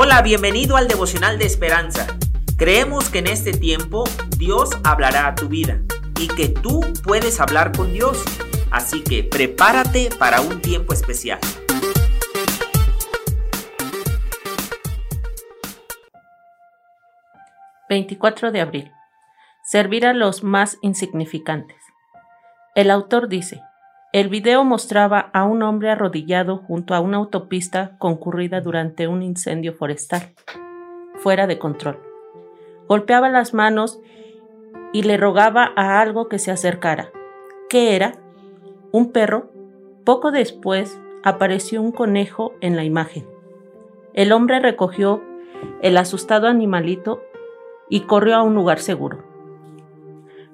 Hola, bienvenido al devocional de esperanza. Creemos que en este tiempo Dios hablará a tu vida y que tú puedes hablar con Dios. Así que prepárate para un tiempo especial. ...24 de abril... ...servir a los más insignificantes... ...el autor dice... El video mostraba a un hombre arrodillado junto a una autopista concurrida durante un incendio forestal, fuera de control. Golpeaba las manos y le rogaba a algo que se acercara. ¿Qué era? Un perro. Poco después apareció un conejo en la imagen. El hombre recogió el asustado animalito y corrió a un lugar seguro.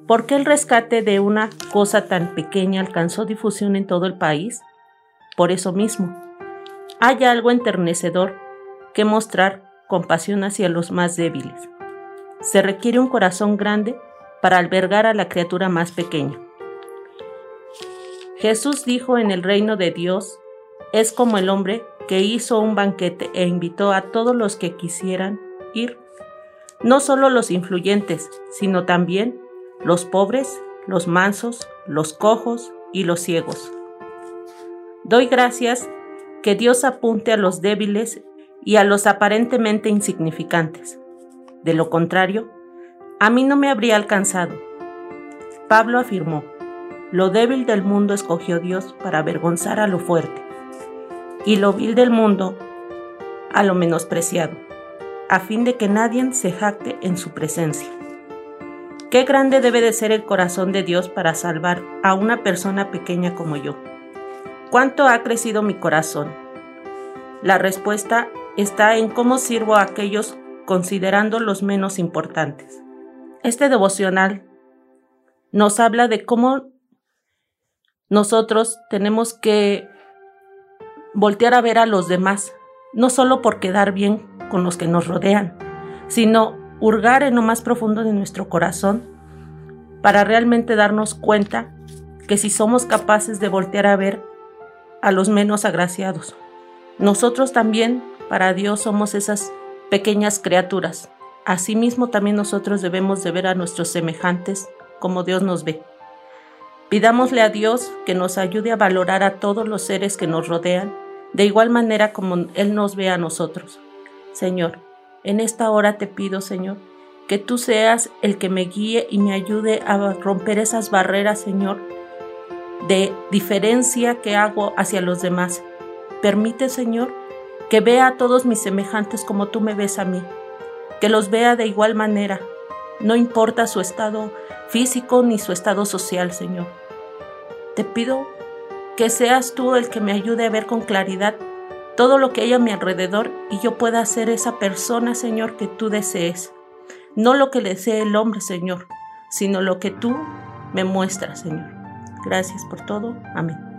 ¿Por qué el rescate de una cosa tan pequeña alcanzó difusión en todo el país? Por eso mismo, hay algo enternecedor que mostrar compasión hacia los más débiles. Se requiere un corazón grande para albergar a la criatura más pequeña. Jesús dijo en el reino de Dios, es como el hombre que hizo un banquete e invitó a todos los que quisieran ir, no solo los influyentes, sino también los pobres, los mansos, los cojos y los ciegos. Doy gracias que Dios apunte a los débiles y a los aparentemente insignificantes. De lo contrario, a mí no me habría alcanzado. Pablo afirmó, lo débil del mundo escogió Dios para avergonzar a lo fuerte, y lo vil del mundo a lo menospreciado, a fin de que nadie se jacte en su presencia. Qué grande debe de ser el corazón de Dios para salvar a una persona pequeña como yo. ¿Cuánto ha crecido mi corazón? La respuesta está en cómo sirvo a aquellos considerando los menos importantes. Este devocional nos habla de cómo nosotros tenemos que voltear a ver a los demás, no solo por quedar bien con los que nos rodean, sino hurgar en lo más profundo de nuestro corazón para realmente darnos cuenta que si somos capaces de voltear a ver a los menos agraciados, nosotros también para Dios somos esas pequeñas criaturas. Asimismo también nosotros debemos de ver a nuestros semejantes como Dios nos ve. Pidámosle a Dios que nos ayude a valorar a todos los seres que nos rodean de igual manera como Él nos ve a nosotros. Señor, en esta hora te pido, Señor, que tú seas el que me guíe y me ayude a romper esas barreras, Señor, de diferencia que hago hacia los demás. Permite, Señor, que vea a todos mis semejantes como tú me ves a mí, que los vea de igual manera, no importa su estado físico ni su estado social, Señor. Te pido que seas tú el que me ayude a ver con claridad todo lo que hay a mi alrededor y yo pueda ser esa persona, Señor, que tú desees. No lo que desee el hombre, Señor, sino lo que tú me muestras, Señor. Gracias por todo. Amén.